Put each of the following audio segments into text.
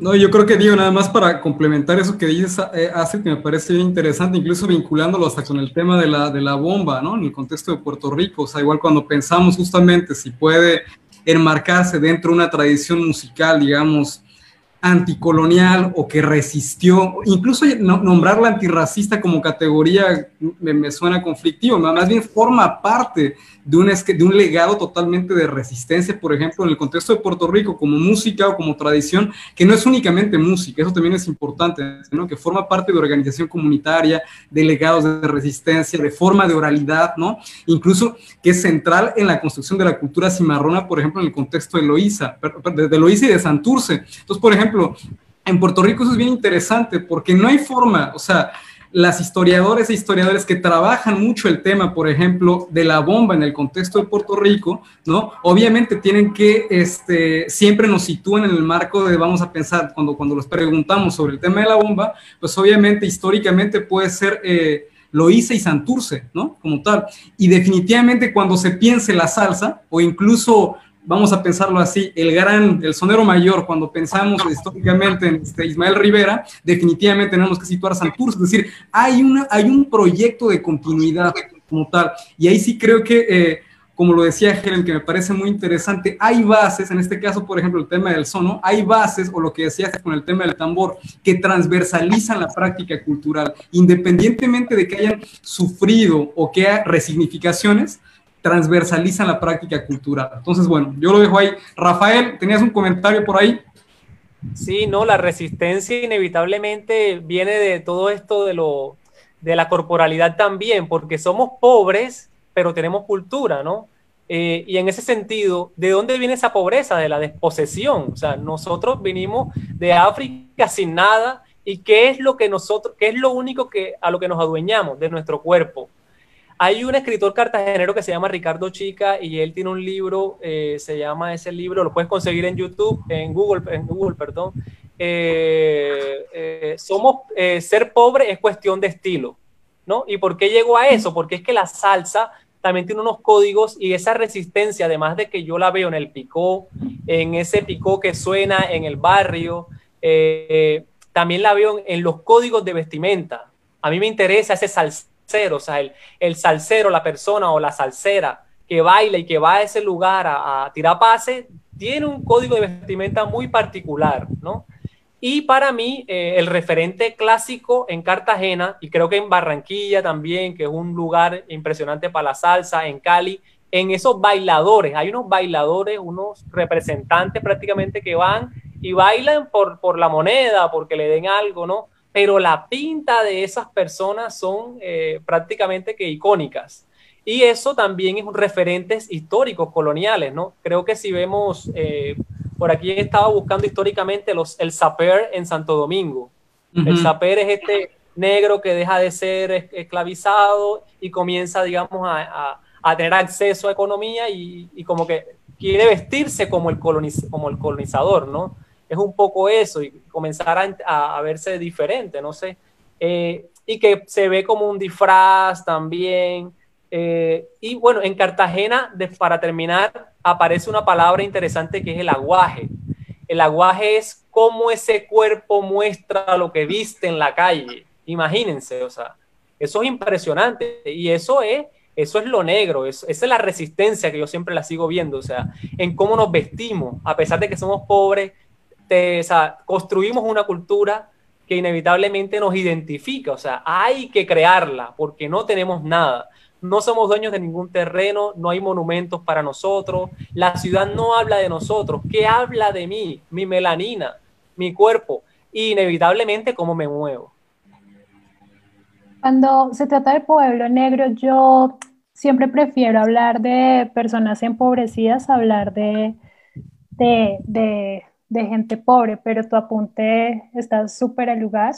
No, yo creo que digo, nada más para complementar eso que dices, eh, hace que me parece bien interesante, incluso vinculándolo hasta con el tema de la, de la bomba, ¿no? En el contexto de Puerto Rico, o sea, igual cuando pensamos justamente si puede enmarcarse dentro de una tradición musical, digamos, anticolonial o que resistió, incluso nombrarla antirracista como categoría me, me, suena conflictivo, más bien forma parte de un, de un legado totalmente de resistencia, por ejemplo, en el contexto de Puerto Rico, como música o como tradición, que no es únicamente música, eso también es importante, ¿no? que forma parte de organización comunitaria, de legados de resistencia, de forma de oralidad, ¿no? incluso que es central en la construcción de la cultura cimarrona, por ejemplo, en el contexto de Loíza, de Loíza y de Santurce. Entonces, por ejemplo, en Puerto Rico eso es bien interesante porque no hay forma, o sea, las historiadores e historiadores que trabajan mucho el tema, por ejemplo, de la bomba en el contexto de Puerto Rico, ¿no? Obviamente tienen que, este, siempre nos sitúan en el marco de, vamos a pensar, cuando, cuando los preguntamos sobre el tema de la bomba, pues obviamente históricamente puede ser... Eh, Loíza y Santurce, ¿no? Como tal. Y definitivamente cuando se piense la salsa, o incluso vamos a pensarlo así, el gran, el sonero mayor, cuando pensamos históricamente en este Ismael Rivera, definitivamente tenemos que situar a Santurce, es decir, hay, una, hay un proyecto de continuidad como tal, y ahí sí creo que, eh, como lo decía Helen, que me parece muy interesante, hay bases, en este caso, por ejemplo, el tema del sono, hay bases, o lo que decías con el tema del tambor, que transversalizan la práctica cultural, independientemente de que hayan sufrido o que haya resignificaciones, transversalizan la práctica cultural. Entonces, bueno, yo lo dejo ahí. Rafael, ¿tenías un comentario por ahí? Sí, no, la resistencia inevitablemente viene de todo esto de lo de la corporalidad también, porque somos pobres, pero tenemos cultura, ¿no? Eh, y en ese sentido, ¿de dónde viene esa pobreza? De la desposesión. O sea, nosotros vinimos de África sin nada, y qué es lo que nosotros, qué es lo único que a lo que nos adueñamos de nuestro cuerpo. Hay un escritor cartagenero que se llama Ricardo Chica y él tiene un libro, eh, se llama ese libro, lo puedes conseguir en YouTube, en Google, en Google, perdón. Eh, eh, somos, ser pobre es cuestión de estilo, ¿no? ¿Y por qué llegó a eso? Porque es que la salsa también tiene unos códigos y esa resistencia, además de que yo la veo en el picó, en ese picó que suena en el barrio, también la veo en los códigos de vestimenta. A mí me interesa ese salsa o sea, el, el salsero, la persona o la salsera que baila y que va a ese lugar a, tirar pase, tiene un código de vestimenta muy particular, ¿no? Y para mí, eh, el referente clásico en Cartagena, y creo que en Barranquilla también, que es un lugar impresionante para la salsa, en Cali, en esos bailadores, hay unos bailadores, unos representantes prácticamente que van y bailan por, por la moneda, porque le den algo, ¿no? Pero la pinta de esas personas son eh, prácticamente que icónicas. Y eso también es un referentes históricos coloniales, ¿no? Creo que si vemos, eh, por aquí estaba buscando históricamente los, el saper en Santo Domingo. El saper es este negro que deja de ser esclavizado y comienza, digamos, a, a, tener acceso a economía y, y, como que quiere vestirse como el, como el colonizador, ¿no? Es un poco eso y comenzar a, verse diferente, no sé. Eh, y que se ve como un disfraz también. Eh, y bueno, en Cartagena, para terminar, aparece una palabra interesante que es el aguaje. El aguaje es cómo ese cuerpo muestra lo que viste en la calle. Imagínense, o sea, eso es impresionante y eso es, eso es lo negro, esa es la resistencia que yo siempre la sigo viendo, o sea, en cómo nos vestimos, a pesar de que somos pobres, o sea, construimos una cultura que inevitablemente nos identifica, o sea, hay que crearla porque no tenemos nada. No somos dueños de ningún terreno, no hay monumentos para nosotros, la ciudad no habla de nosotros, ¿qué habla de mí? Mi melanina, mi cuerpo, y inevitablemente cómo me muevo. Cuando se trata del pueblo negro, yo siempre prefiero hablar de personas empobrecidas, hablar de, de de gente pobre, pero tu apunte está súper al lugar.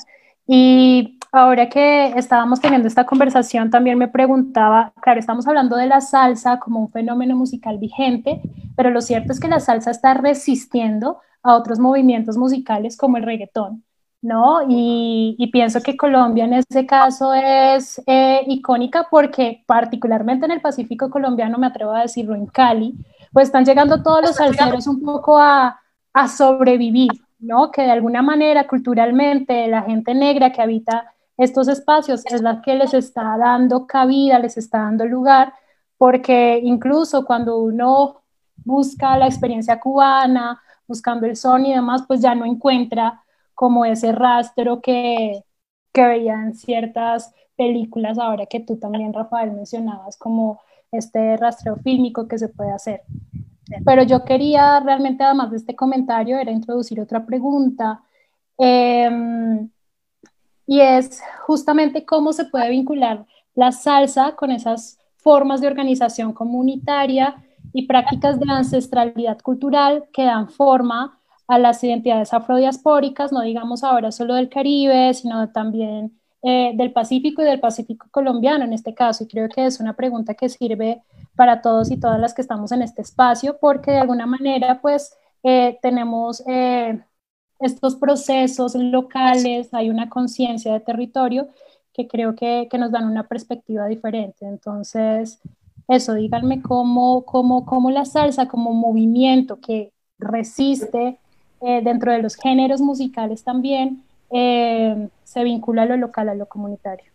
Y ahora que estábamos teniendo esta conversación, también me preguntaba, claro, estamos hablando de la salsa como un fenómeno musical vigente, pero lo cierto es que la salsa está resistiendo a otros movimientos musicales como el reggaetón. ¿no? Y, pienso que Colombia en ese caso es eh, icónica porque particularmente en el Pacífico colombiano, me atrevo a decirlo, en Cali, pues están llegando todos los salseros un poco a, a sobrevivir, ¿no? Que de alguna manera culturalmente la gente negra que habita estos espacios es la que les está dando cabida, les está dando lugar, porque incluso cuando uno busca la experiencia cubana, buscando el son y demás, pues ya no encuentra como ese rastro que, que veía en ciertas películas, ahora que tú también, Rafael, mencionabas, como este rastreo fílmico que se puede hacer. Pero yo quería realmente, además de este comentario, era introducir otra pregunta. Em, y es justamente cómo se puede vincular la salsa con esas formas de organización comunitaria y prácticas de ancestralidad cultural que dan forma a las identidades afrodiaspóricas, no digamos ahora solo del Caribe, sino también eh, del Pacífico y del Pacífico colombiano en este caso. Y creo que es una pregunta que sirve para todos y todas las que estamos en este espacio, porque de alguna manera pues eh, tenemos eh, estos procesos locales, hay una conciencia de territorio que creo que, que, nos dan una perspectiva diferente. Entonces, eso, díganme cómo, cómo, cómo la salsa como movimiento que resiste eh, dentro de los géneros musicales también se vincula a lo local, a lo comunitario.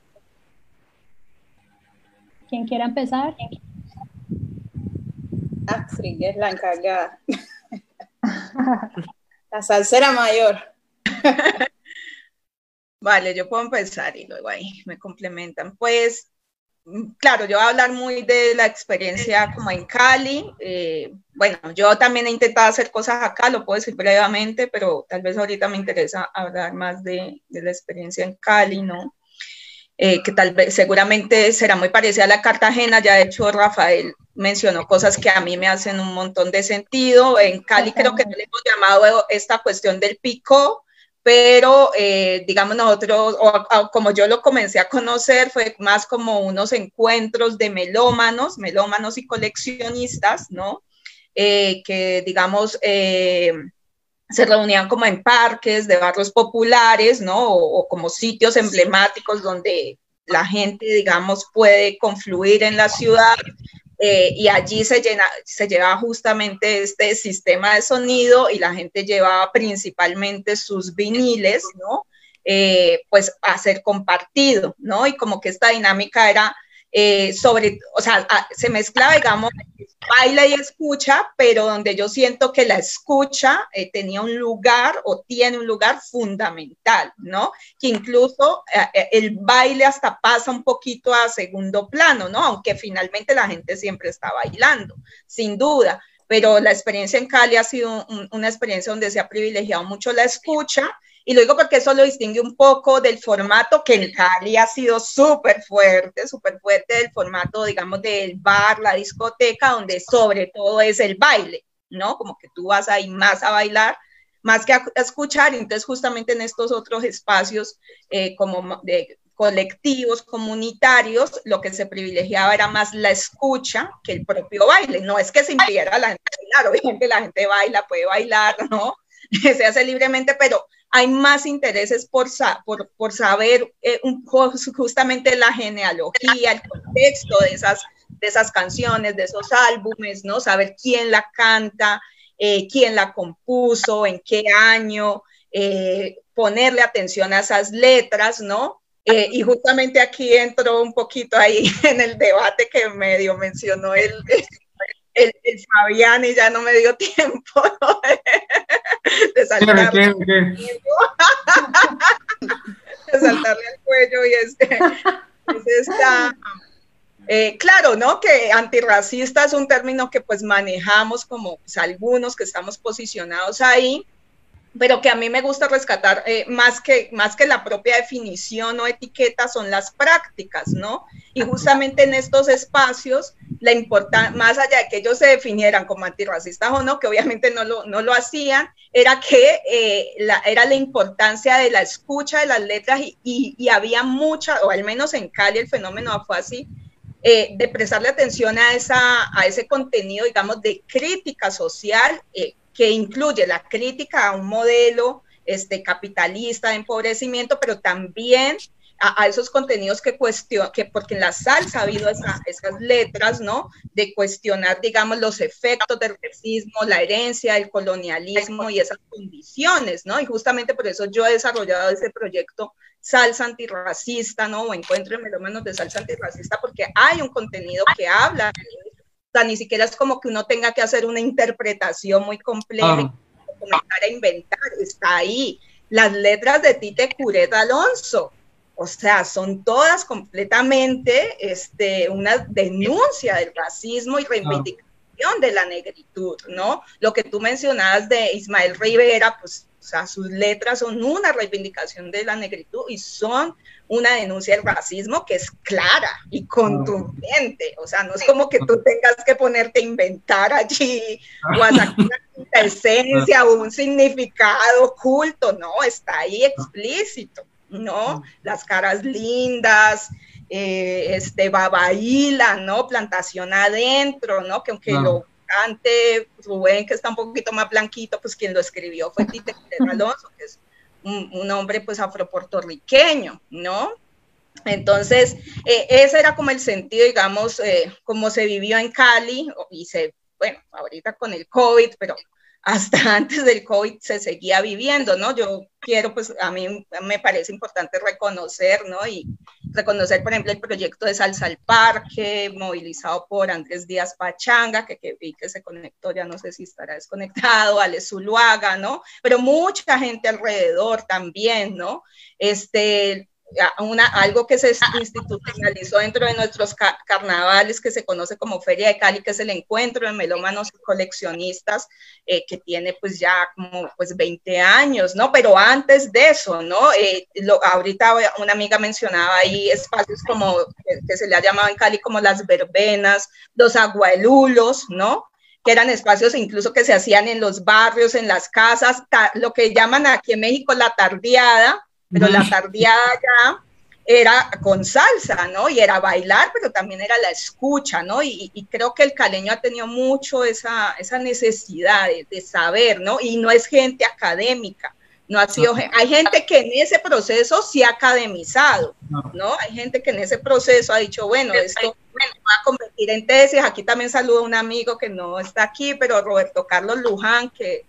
¿Quién quiera empezar? Astrid es la encargada. la salsera mayor. vale, yo puedo empezar y luego ahí me complementan. Pues claro, yo voy a hablar muy de la experiencia como en Cali. Eh, bueno, yo también he intentado hacer cosas acá, lo puedo decir brevemente, pero tal vez ahorita me interesa hablar más de, la experiencia en Cali, ¿no? Eh, que tal vez seguramente será muy parecida a la Cartagena, ya de hecho Rafael mencionó cosas que a mí me hacen un montón de sentido. En Cali creo que le hemos llamado esta cuestión del pico, pero eh, digamos nosotros, o, como yo lo comencé a conocer, fue más como unos encuentros de melómanos, melómanos y coleccionistas, ¿no? Eh, que digamos se reunían como en parques de barrios populares, ¿no? o como sitios emblemáticos donde la gente, digamos, puede confluir en la ciudad eh, y allí se, llena, se llevaba justamente este sistema de sonido y la gente llevaba principalmente sus viniles, ¿no? Eh, pues a ser compartido, ¿no? Y como que esta dinámica era eh, sobre, o sea, se mezclaba, digamos, baila y escucha, pero donde yo siento que la escucha eh, tenía un lugar o tiene un lugar fundamental, ¿no? Que incluso eh, el baile hasta pasa un poquito a segundo plano, ¿no? Aunque finalmente la gente siempre está bailando, sin duda pero la experiencia en Cali ha sido una experiencia donde se ha privilegiado mucho la escucha y lo digo porque eso lo distingue un poco del formato que en Cali ha sido súper fuerte, súper fuerte del formato, digamos, del bar, la discoteca, donde sobre todo es el baile, ¿no? Como que tú vas ahí más a bailar, más que a, escuchar. Entonces, justamente en estos otros espacios, eh, como de colectivos, comunitarios, lo que se privilegiaba era más la escucha que el propio baile. No es que se impidiera la gente bailar, obviamente la gente baila, puede bailar, ¿no? se hace libremente, pero hay más intereses por, por, por saber eh, justamente la genealogía, el contexto de esas, de esas canciones, de esos álbumes, ¿no? Saber quién la canta, eh, quién la compuso, en qué año, eh, ponerle atención a esas letras, ¿no? y justamente aquí entró un poquito ahí en el debate que medio mencionó el, el, el, Fabián y ya no me dio tiempo. De, saltarle, al cuello. Y este, es eh, claro, ¿no? Que antirracista es un término que pues manejamos como pues, algunos que estamos posicionados ahí, pero que a mí me gusta rescatar eh, más, que, más que la propia definición o etiqueta son las prácticas, ¿no? Y justamente en estos espacios, la más allá de que ellos se definieran como antirracistas o no, que obviamente no lo, no lo hacían, era que eh, la, era la importancia de la escucha de las letras y, y, había mucha, o al menos en Cali el fenómeno fue así, eh, de prestarle atención a, esa, a ese contenido, digamos, de crítica social que incluye la crítica a un modelo este, capitalista de empobrecimiento, pero también a, esos contenidos que cuestionan, que porque en la salsa ha habido esas letras, ¿no? De cuestionar, digamos, los efectos del racismo, la herencia, el colonialismo y esas condiciones, ¿no? Y justamente por eso yo he desarrollado ese proyecto salsa antirracista, ¿no? O encuentro en melómanos de salsa antirracista porque hay un contenido que habla, o sea, ni siquiera es como que uno tenga que hacer una interpretación muy compleja, y comenzar a inventar, está ahí. Las letras de Tite Curet Alonso, o sea, son todas completamente este, una denuncia del racismo y reivindicación de la negritud, ¿no? Lo que tú mencionabas de Ismael Rivera, pues, o sea, sus letras son una reivindicación de la negritud y son una denuncia del racismo que es clara y contundente. O sea, no es como que tú tengas que ponerte a inventar allí o a sacar una esencia o un significado oculto, no, está ahí explícito. ¿no? Las caras lindas, eh, este, Babaila, ¿no? Plantación adentro, ¿no? Que aunque lo cante Rubén, que está un poquito más blanquito, pues quien lo escribió fue Tite Alonso, que es un, hombre pues afropuertorriqueño, ¿no? Entonces, eh, ese era como el sentido, digamos, eh, como se vivió en Cali, y se, bueno, ahorita con el COVID, pero hasta antes del COVID se seguía viviendo, ¿no? Yo quiero, pues a mí me parece importante reconocer, ¿no? Y reconocer, por ejemplo, el proyecto de Salsa al Parque, movilizado por Andrés Díaz Pachanga, que, que vi que se conectó, ya no sé si estará desconectado, Ale Zuluaga, ¿no? Pero mucha gente alrededor también, ¿no? Este, una, algo que se institucionalizó dentro de nuestros carnavales que se conoce como Feria de Cali, que es el encuentro de melómanos y coleccionistas, eh, que tiene pues ya como pues 20 años, ¿no? Pero antes de eso, ¿no? Eh, lo, ahorita una amiga mencionaba ahí espacios como que, se le ha llamado en Cali como las verbenas, los agualulos, ¿no? que eran espacios incluso que se hacían en los barrios, en las casas, lo que llaman aquí en México la tardeada, pero la tardeada ya era con salsa, ¿no? Y era bailar, pero también era la escucha, ¿no? Y, creo que el caleño ha tenido mucho esa, esa necesidad de, saber, ¿no? Y no es gente académica, no ha sido, hay gente que en ese proceso sí ha academizado, ¿no? Hay gente que en ese proceso ha dicho, bueno, esto bueno, va a convertir en tesis, aquí también saludo a un amigo que no está aquí, pero Roberto Carlos Luján, que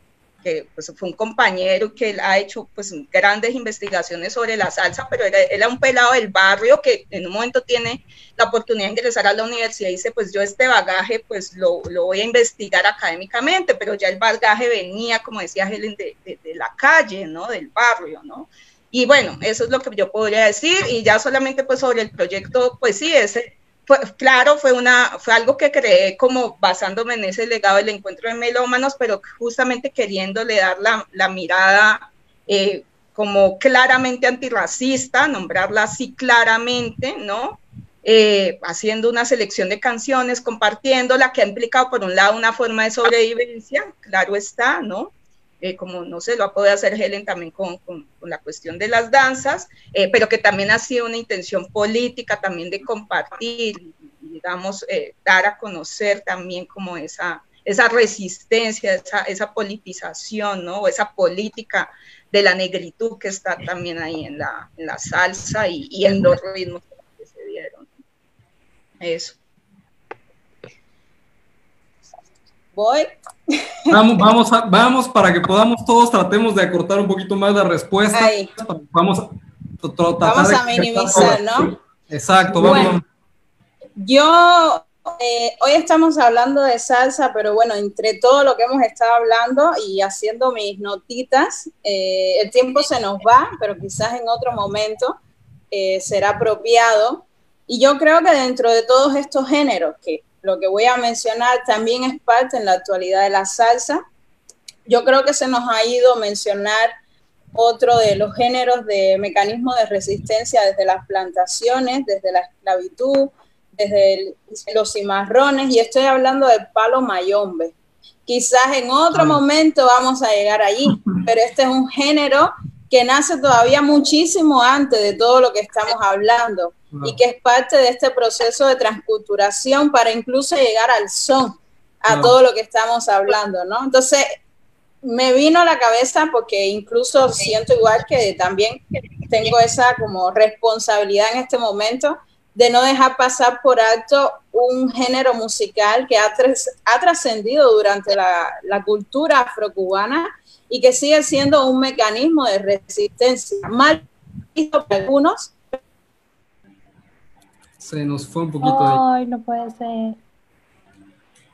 que pues, fue un compañero que él ha hecho pues, grandes investigaciones sobre la salsa, pero era, era, un pelado del barrio que en un momento tiene la oportunidad de ingresar a la universidad y dice, pues yo este bagaje pues lo, lo voy a investigar académicamente, pero ya el bagaje venía, como decía Helen, de, de, de la calle, ¿no? Del barrio, ¿no? Y bueno, eso es lo que yo podría decir y ya solamente pues sobre el proyecto, pues sí, ese claro, fue, una, fue algo que creé como basándome en ese legado del encuentro de melómanos, pero justamente queriéndole dar la, la mirada eh, como claramente antirracista, nombrarla así claramente, ¿no? Eh, haciendo una selección de canciones, compartiéndola, que ha implicado por un lado una forma de sobrevivencia, claro está, ¿no? Eh, como no sé, lo ha podido hacer Helen también con, con, la cuestión de las danzas, eh, pero que también ha sido una intención política también de compartir, digamos, eh, dar a conocer también como esa, esa resistencia, esa, esa politización, ¿no? esa política de la negritud que está también ahí en la, en la salsa y, y en los ritmos que se dieron. Eso. Voy. Vamos, vamos, vamos para que podamos todos, tratemos de acortar un poquito más la respuesta. Vamos a, vamos a minimizar, ¿no? Exacto, vamos. yo, eh, hoy estamos hablando de salsa, pero bueno, entre todo lo que hemos estado hablando y haciendo mis notitas, eh, el tiempo se nos va, pero quizás en otro momento eh, será apropiado. Y yo creo que dentro de todos estos géneros que lo que voy a mencionar también es parte en la actualidad de la salsa. Yo creo que se nos ha ido mencionar otro de los géneros de mecanismo de resistencia desde las plantaciones, desde la esclavitud, desde los cimarrones, y estoy hablando del palo mayombe. Quizás en otro momento vamos a llegar allí, pero este es un género que nace todavía muchísimo antes de todo lo que estamos hablando y que es parte de este proceso de transculturación para incluso llegar al son, a todo lo que estamos hablando, ¿no? Entonces, me vino a la cabeza porque incluso siento igual que también tengo esa como responsabilidad en este momento de no dejar pasar por alto un género musical que ha, ha trascendido durante la, la cultura afrocubana y que sigue siendo un mecanismo de resistencia, mal visto por algunos. Se nos fue un poquito Ay, no puede ser.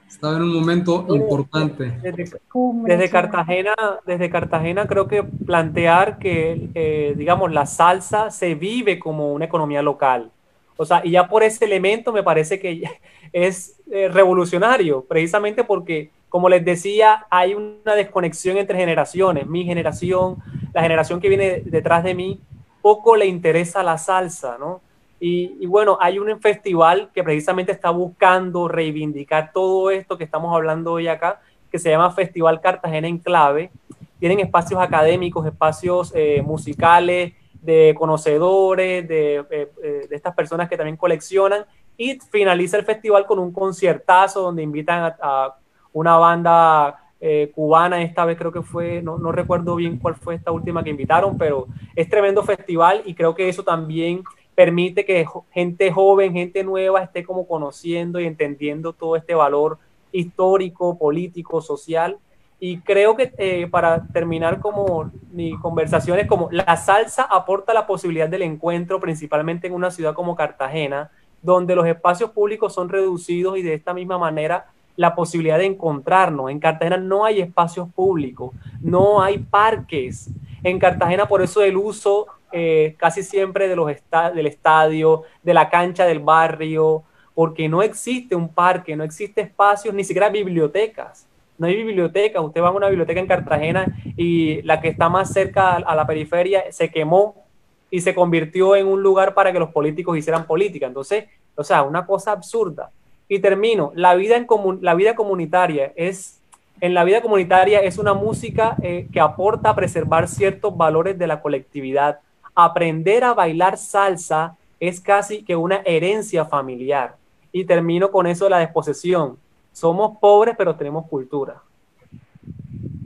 Estaba en un momento importante. Desde, Cartagena, desde Cartagena creo que plantear que, eh, digamos, la salsa se vive como una economía local. O sea, y ya por ese elemento me parece que es eh, revolucionario, precisamente porque como les decía, hay una desconexión entre generaciones. Mi generación, la generación que viene detrás de mí, poco le interesa la salsa, ¿no? Y, bueno, hay un festival que precisamente está buscando reivindicar todo esto que estamos hablando hoy acá, que se llama Festival Cartagena en Clave. Tienen espacios académicos, espacios eh, musicales, de conocedores, de, eh, eh, de, estas personas que también coleccionan. Y finaliza el festival con un conciertazo donde invitan a una banda eh, cubana, esta vez creo que fue, no, no, recuerdo bien cuál fue esta última que invitaron, pero es tremendo festival y creo que eso también permite que gente joven, gente nueva esté como conociendo y entendiendo todo este valor histórico, político, social. Y creo que eh, para terminar como mi conversación es como la salsa aporta la posibilidad del encuentro, principalmente en una ciudad como Cartagena, donde los espacios públicos son reducidos y de esta misma manera la posibilidad de encontrarnos. En Cartagena no hay espacios públicos, no hay parques. En Cartagena por eso el uso eh, casi siempre de los del estadio, de la cancha del barrio, porque no existe un parque, no existe espacios, ni siquiera bibliotecas. No hay bibliotecas. Usted va a una biblioteca en Cartagena y la que está más cerca a la periferia se quemó y se convirtió en un lugar para que los políticos hicieran política. Entonces, o sea, una cosa absurda. Y termino, la vida, en la vida comunitaria es, en la vida comunitaria es una música eh, que aporta a preservar ciertos valores de la colectividad. Aprender a bailar salsa es casi que una herencia familiar. Y termino con eso de la desposesión. Somos pobres, pero tenemos cultura.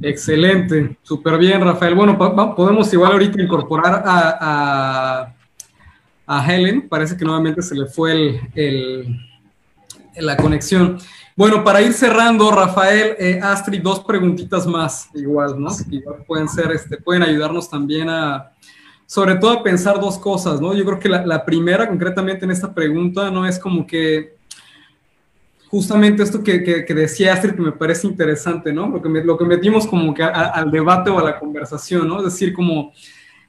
Excelente, súper bien, Rafael. Bueno, podemos igual ahorita incorporar a, a, Helen. Parece que nuevamente se le fue el la conexión. Bueno, para ir cerrando, Rafael, eh, Astrid, dos preguntitas más, igual, ¿no? Igual pueden ser, este, pueden ayudarnos también a, sobre todo a pensar dos cosas, ¿no? Yo creo que la, primera, concretamente en esta pregunta, ¿no? Es como que justamente esto que, que, decía Astrid, que me parece interesante, ¿no? Lo que, lo que metimos como que al debate o a la conversación, ¿no? Es decir, como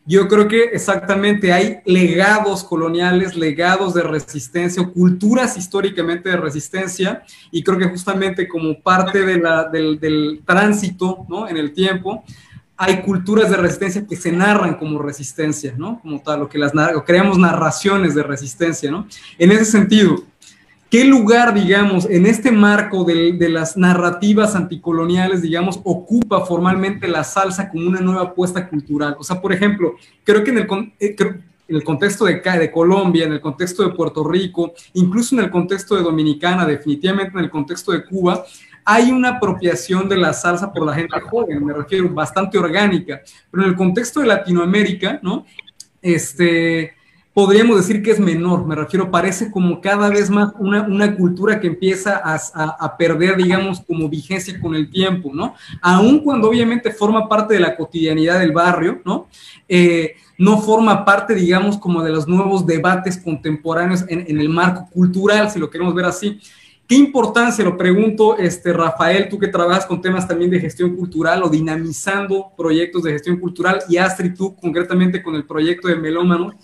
yo creo que exactamente hay legados coloniales, legados de resistencia, culturas históricamente de resistencia, y creo que justamente como parte de la, del, tránsito ¿no? en el tiempo, hay culturas de resistencia que se narran como resistencia, ¿no? Como tal, lo que las creamos narraciones de resistencia, ¿no? En ese sentido, ¿Qué lugar, digamos, en este marco de, las narrativas anticoloniales, digamos, ocupa formalmente la salsa como una nueva apuesta cultural? O sea, por ejemplo, creo que en el, eh, en el contexto de, de Colombia, en el contexto de Puerto Rico, incluso en el contexto de Dominicana, definitivamente en el contexto de Cuba, hay una apropiación de la salsa por la gente joven, me refiero, bastante orgánica, pero en el contexto de Latinoamérica, ¿no? Este, podríamos decir que es menor, me refiero, parece como cada vez más una, una cultura que empieza a, a, perder, digamos, como vigencia con el tiempo, ¿no? Aun cuando obviamente forma parte de la cotidianidad del barrio, ¿no? Eh, no forma parte, digamos, como de los nuevos debates contemporáneos en, en, el marco cultural, si lo queremos ver así. ¿Qué importancia, lo pregunto, este, Rafael, tú que trabajas con temas también de gestión cultural o dinamizando proyectos de gestión cultural, y Astrid, tú concretamente con el proyecto de Melómano,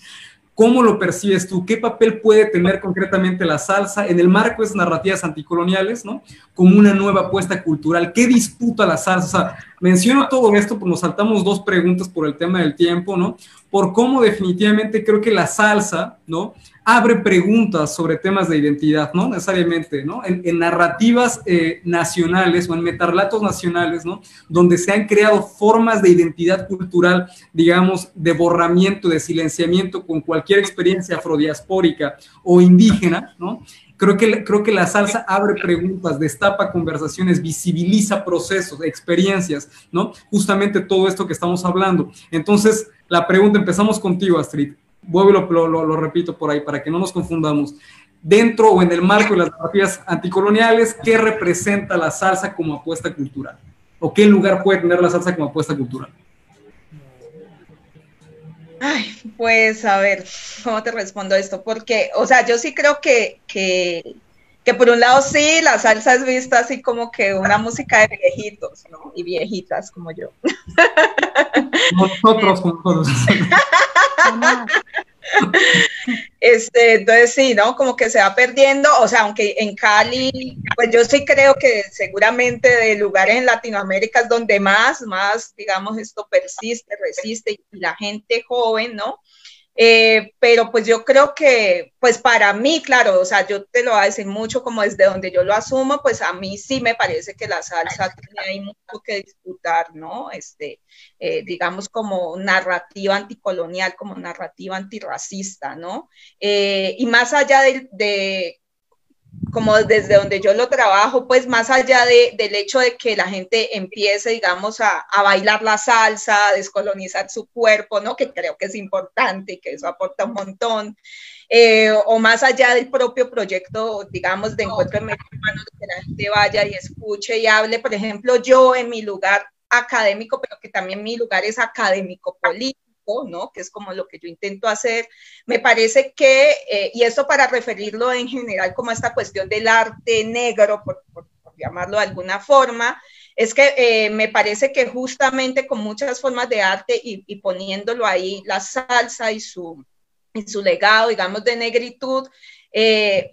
¿Cómo lo percibes tú? ¿Qué papel puede tener concretamente la salsa en el marco de esas narrativas anticoloniales, ¿no? Como una nueva apuesta cultural. ¿Qué disputa la salsa? O sea, menciono todo esto, pues nos saltamos dos preguntas por el tema del tiempo, ¿no? Por cómo definitivamente creo que la salsa, ¿no? abre preguntas sobre temas de identidad, no necesariamente, ¿no? En, narrativas eh, nacionales o en metarlatos nacionales, ¿no? Donde se han creado formas de identidad cultural, digamos, de borramiento, de silenciamiento con cualquier experiencia afrodiaspórica o indígena, ¿no? Creo que, creo que la salsa abre preguntas, destapa conversaciones, visibiliza procesos, experiencias, ¿no? Justamente todo esto que estamos hablando. Entonces, la pregunta, empezamos contigo, Astrid. Vuelvo lo, lo, lo repito por ahí para que no nos confundamos dentro o en el marco de las narrativas anticoloniales, ¿qué representa la salsa como apuesta cultural? ¿O qué lugar puede tener la salsa como apuesta cultural? Ay, pues a ver, ¿cómo te respondo esto? Porque, o sea, yo sí creo que, que, que por un lado sí, la salsa es vista así como que una música de viejitos, ¿no? Y viejitas como yo. Nosotros como todos. Este, entonces sí, ¿no? Como que se va perdiendo, o sea, aunque en Cali, pues yo sí creo que seguramente de lugares en Latinoamérica es donde más, más, digamos, esto persiste, resiste y la gente joven, ¿no? Eh, pero pues yo creo que, pues para mí, claro, o sea, yo te lo voy a decir mucho como desde donde yo lo asumo, pues a mí sí me parece que la salsa tiene ahí mucho que disputar, ¿no? Este, eh, digamos como narrativa anticolonial, como narrativa antirracista, ¿no? Eh, y más allá de como desde donde yo lo trabajo, pues más allá de, del hecho de que la gente empiece, digamos, a, a, bailar la salsa, a descolonizar su cuerpo, ¿no? Que creo que es importante y que eso aporta un montón. Eh, o más allá del propio proyecto, digamos, de encuentro de humanos, que la gente vaya y escuche y hable. Por ejemplo, yo en mi lugar académico, pero que también mi lugar es académico político ¿no? Que es como lo que yo intento hacer. Me parece que, eh, y esto para referirlo en general como a esta cuestión del arte negro, por, llamarlo de alguna forma, es que eh, me parece que justamente con muchas formas de arte y, poniéndolo ahí, la salsa y su, y su legado, digamos, de negritud, eh,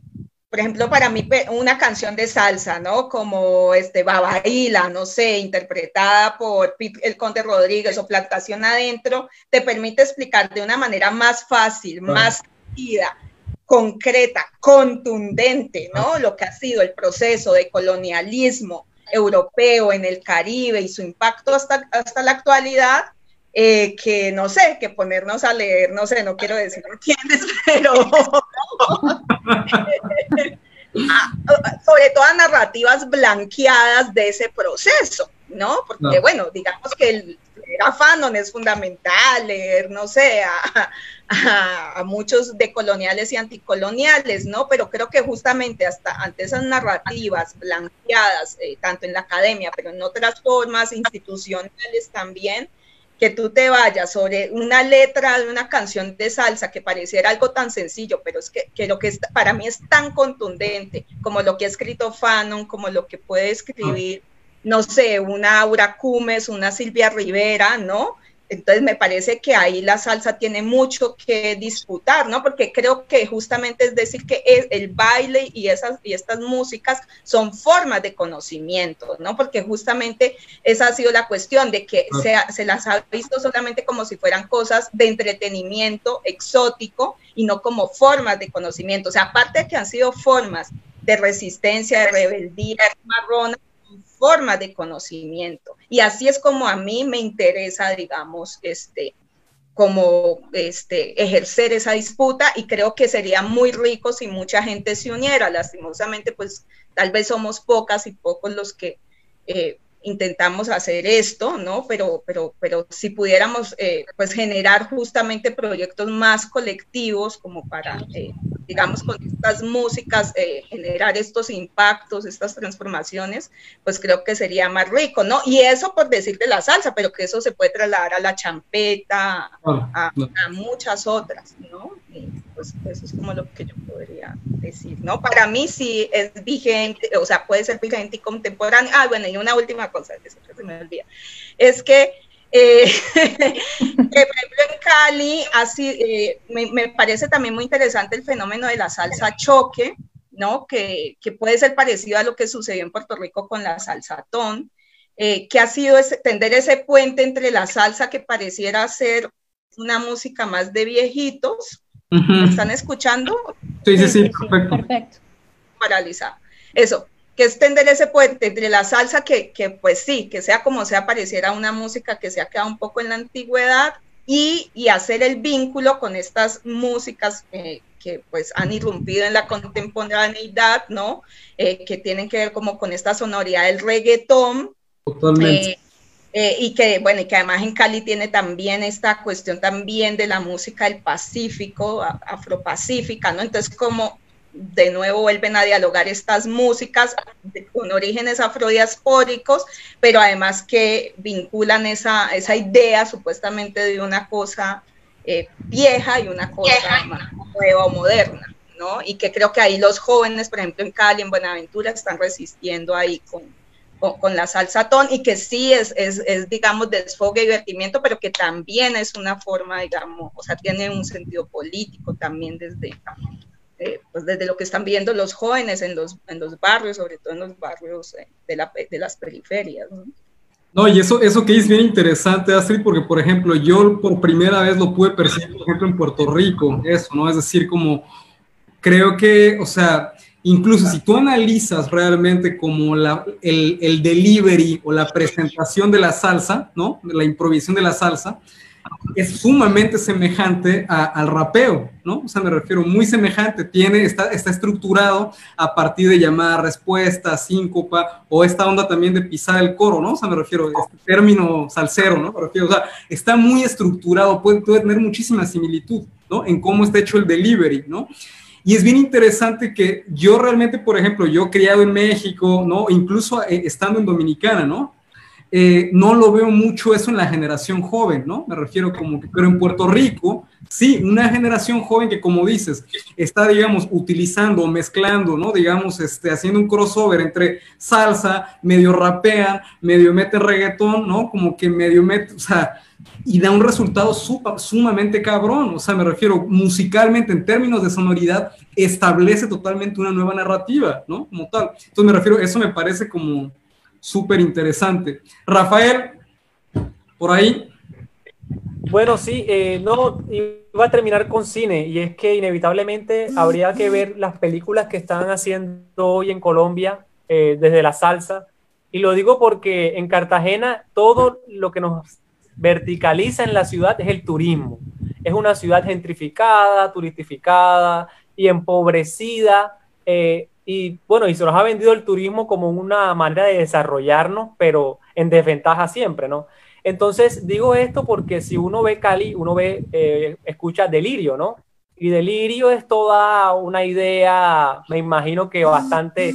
por ejemplo, para mí una canción de salsa, ¿no? Como este Babaila, no sé, interpretada por el Conde Rodríguez o Plantación Adentro, te permite explicar de una manera más fácil, más concreta, contundente, ¿no? Lo que ha sido el proceso de colonialismo europeo en el Caribe y su impacto hasta, hasta la actualidad, eh, que no sé, que ponernos a leer, no sé, no quiero decir entiendes, pero sobre todo narrativas blanqueadas de ese proceso, ¿no? Porque bueno, digamos que el era fanon es fundamental, leer, no sé, a, a, muchos decoloniales y anticoloniales, ¿no? Pero creo que justamente hasta ante esas narrativas blanqueadas, eh, tanto en la academia, pero en otras formas institucionales también, que tú te vayas sobre una letra de una canción de salsa que pareciera algo tan sencillo, pero es que, que lo que es, para mí es tan contundente como lo que ha escrito Fanon, como lo que puede escribir, no sé, una Aura Cumes, una Silvia Rivera, ¿no? Entonces me parece que ahí la salsa tiene mucho que disputar, ¿no? Porque creo que justamente es decir que el baile y, esas, y estas músicas son formas de conocimiento, ¿no? Porque justamente esa ha sido la cuestión de que se, se las ha visto solamente como si fueran cosas de entretenimiento exótico y no como formas de conocimiento. O sea, aparte de que han sido formas de resistencia, de rebeldía marrona, forma de conocimiento. Y así es como a mí me interesa, digamos, este, como este, ejercer esa disputa y creo que sería muy rico si mucha gente se uniera. Lastimosamente, pues tal vez somos pocas y pocos los que eh, intentamos hacer esto, ¿no? Pero, pero, pero si pudiéramos, eh, pues, generar justamente proyectos más colectivos como para, eh, digamos, con estas músicas, eh, generar estos impactos, estas transformaciones, pues creo que sería más rico, ¿no? Y eso por decir de la salsa, pero que eso se puede trasladar a la champeta, a, a muchas otras, ¿no? pues eso es como lo que yo podría decir, ¿no? Para mí sí es vigente, o sea, puede ser vigente y contemporáneo. Ah, bueno, y una última cosa, que se me olvida, es que, eh, por ejemplo, en Cali, así, eh, me, me, parece también muy interesante el fenómeno de la salsa choque, ¿no? Que, que puede ser parecido a lo que sucedió en Puerto Rico con la salsa ton, eh, que ha sido ese, tender ese puente entre la salsa que pareciera ser una música más de viejitos, ¿Me están escuchando? Sí, sí, sí, perfecto. perfecto. Paralizado. Eso, que es tender ese puente entre la salsa que, que, pues sí, que sea como sea, pareciera una música que se ha quedado un poco en la antigüedad y, y hacer el vínculo con estas músicas eh, que pues han irrumpido en la contemporaneidad, ¿no? Eh, que tienen que ver como con esta sonoridad del reggaetón. Totalmente. Eh, eh, y que, bueno, y que además en Cali tiene también esta cuestión también de la música del Pacífico, afropacífica, ¿no? Entonces, como de nuevo vuelven a dialogar estas músicas con orígenes afrodiaspóricos, pero además que vinculan esa, esa idea supuestamente de una cosa eh, vieja y una cosa nueva o moderna, ¿no? Y que creo que ahí los jóvenes, por ejemplo, en Cali, en Buenaventura, están resistiendo ahí con, con, la salsa ton y que sí es, es, es, digamos, desfogue y divertimiento, pero que también es una forma, digamos, o sea, tiene un sentido político también desde, eh, pues desde lo que están viendo los jóvenes en los, en los barrios, sobre todo en los barrios eh, de, la, de, las periferias. ¿no? No, y eso, eso que es bien interesante, Astrid, porque, por ejemplo, yo por primera vez lo pude percibir, por ejemplo, en Puerto Rico, eso, ¿no? Es decir, como creo que, o sea, incluso si tú analizas realmente como la, el, el delivery o la presentación de la salsa, ¿no? La improvisación de la salsa, es sumamente semejante a, al rapeo, ¿no? O sea, me refiero muy semejante, tiene, está, está estructurado a partir de llamada respuesta, síncopa, o esta onda también de pisar el coro, ¿no? O sea, me refiero a este término salsero, ¿no? Me refiero, o sea, está muy estructurado, puede, puede tener muchísima similitud, ¿no? En cómo está hecho el delivery, ¿no? Y es bien interesante que yo realmente, por ejemplo, yo criado en México, ¿no? Incluso eh, estando en Dominicana, ¿no? Eh, no lo veo mucho eso en la generación joven, ¿no? Me refiero como que, pero en Puerto Rico, sí, una generación joven que, como dices, está, digamos, utilizando, mezclando, ¿no? Digamos, este, haciendo un crossover entre salsa, medio rapean, medio mete reggaetón, ¿no? Como que medio mete, o sea, y da un resultado sumamente cabrón, o sea, me refiero musicalmente, en términos de sonoridad, establece totalmente una nueva narrativa, ¿no? Como tal. Entonces me refiero, eso me parece como súper interesante. Rafael, por ahí. Bueno, sí, eh, no, iba a terminar con cine y es que inevitablemente habría que ver las películas que están haciendo hoy en Colombia eh, desde la salsa. Y lo digo porque en Cartagena todo lo que nos verticaliza en la ciudad es el turismo. Es una ciudad gentrificada, turistificada y empobrecida. Eh, y bueno, y se nos ha vendido el turismo como una manera de desarrollarnos, pero en desventaja siempre, ¿no? Entonces digo esto porque si uno ve Cali, uno ve, eh, escucha delirio, ¿no? Y delirio es toda una idea, me imagino que bastante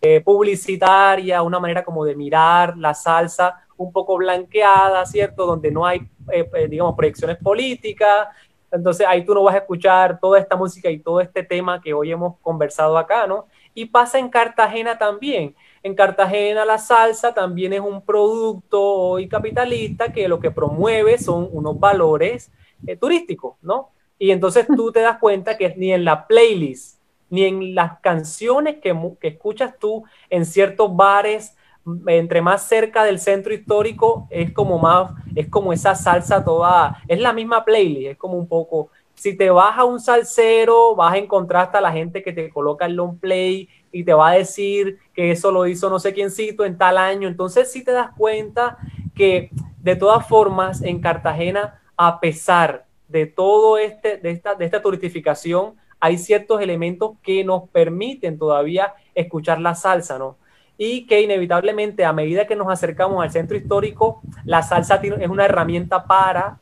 eh, publicitaria, una manera como de mirar la salsa un poco blanqueada, ¿cierto? Donde no hay, eh, digamos, proyecciones políticas. Entonces ahí tú no vas a escuchar toda esta música y todo este tema que hoy hemos conversado acá, ¿no? Y pasa en Cartagena también. En Cartagena la salsa también es un producto hoy capitalista que lo que promueve son unos valores eh, turísticos, ¿no? Y entonces tú te das cuenta que ni en la playlist, ni en las canciones que, que escuchas tú en ciertos bares, entre más cerca del centro histórico, es como más, es como esa salsa toda, es la misma playlist, es como un poco si te vas a un salsero, vas a encontrar hasta la gente que te coloca el long play y te va a decir que eso lo hizo no sé quiéncito en tal año. Entonces, si te das cuenta que de todas formas en Cartagena, a pesar de todo este, de esta, de esta turistificación, hay ciertos elementos que nos permiten todavía escuchar la salsa, ¿no? Y que inevitablemente a medida que nos acercamos al centro histórico, la salsa es una herramienta para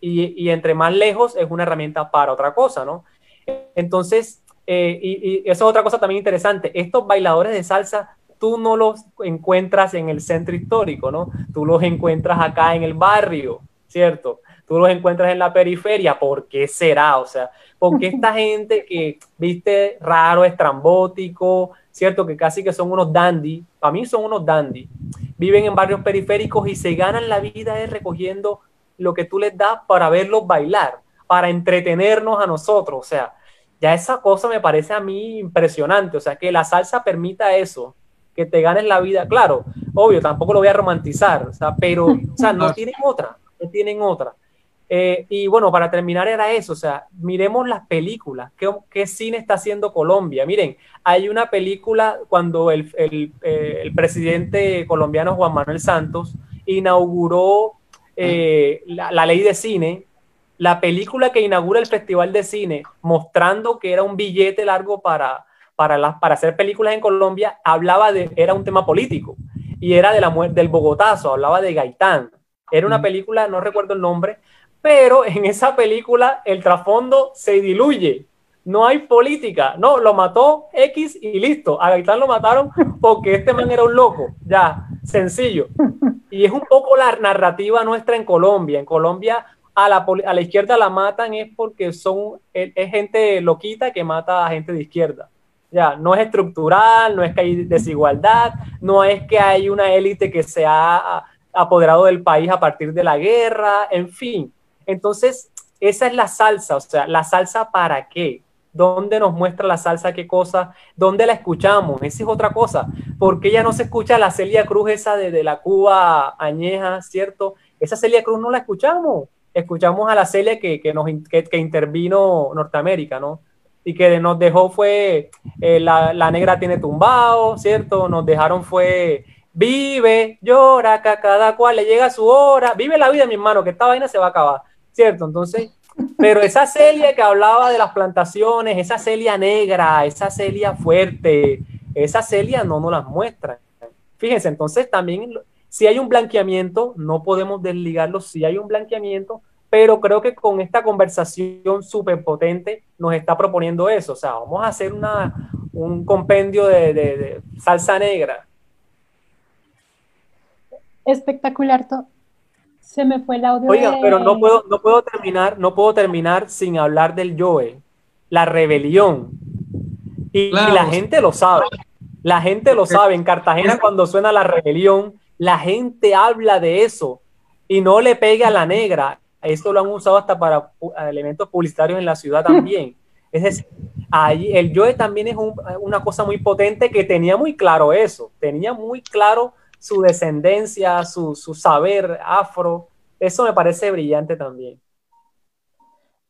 y, entre más lejos es una herramienta para otra cosa, ¿no? Entonces, eh, y, eso es otra cosa también interesante, estos bailadores de salsa tú no los encuentras en el centro histórico, ¿no? Tú los encuentras acá en el barrio, ¿cierto? Tú los encuentras en la periferia, ¿por qué será? O sea, porque esta gente que, viste, raro, estrambótico, ¿cierto? Que casi que son unos dandy, para mí son unos dandy, viven en barrios periféricos y se ganan la vida recogiendo lo que tú les das para verlos bailar, para entretenernos a nosotros. O sea, ya esa cosa me parece a mí impresionante. O sea, que la salsa permita eso, que te ganes la vida. Claro, obvio, tampoco lo voy a romantizar, o sea, pero, o sea, no tienen otra, no tienen otra. Eh, y bueno, para terminar era eso, o sea, miremos las películas, ¿qué, qué cine está haciendo Colombia? Miren, hay una película cuando el, el, eh, el presidente colombiano Juan Manuel Santos inauguró eh, la, ley de cine la película que inaugura el Festival de Cine, mostrando que era un billete largo para, para, para hacer películas en Colombia, hablaba de, era un tema político, y era de la muerte del Bogotazo, hablaba de Gaitán. Era una película, no recuerdo el nombre, pero en esa película el trasfondo se diluye. No hay política, no, lo mató X y listo. A Gaitán lo mataron porque este man era un loco, ya, sencillo. Y es un poco la narrativa nuestra en Colombia. En Colombia a la, izquierda la matan es porque son, es, gente loquita que mata a gente de izquierda. Ya, no es estructural, no es que hay desigualdad, no es que hay una élite que se ha apoderado del país a partir de la guerra, en fin. Entonces, esa es la salsa, o sea, la salsa para qué? ¿Dónde nos muestra la salsa qué cosa? ¿Dónde la escuchamos? Esa es otra cosa. ¿Por qué ya no se escucha la Celia Cruz esa de, la Cuba añeja, cierto? Esa Celia Cruz no la escuchamos. Escuchamos a la Celia que, nos, que, intervino Norteamérica, ¿no? Y que nos dejó fue eh, la, la, negra tiene tumbado, ¿cierto? Nos dejaron fue vive, llora, que cada cual le llega su hora, vive la vida, mi hermano, que esta vaina se va a acabar, ¿cierto? Entonces, pero esa Celia que hablaba de las plantaciones, esa Celia negra, esa Celia fuerte, esa Celia no nos las muestra. Fíjense, entonces también si hay un blanqueamiento, no podemos desligarlo, si hay un blanqueamiento, pero creo que con esta conversación súper potente nos está proponiendo eso. O sea, vamos a hacer una, un compendio de salsa negra espectacular. Se me fue el audio. Oiga, pero no puedo, no puedo terminar, no puedo terminar sin hablar del Joe, la rebelión. Y, la gente lo sabe. La gente lo sabe. En Cartagena, cuando suena la rebelión, la gente habla de eso y no le pega a la negra. Esto lo han usado hasta para elementos publicitarios en la ciudad también. Es decir, ahí el Joe también es una cosa muy potente que tenía muy claro eso. Tenía muy claro su descendencia, su, saber afro. Eso me parece brillante también.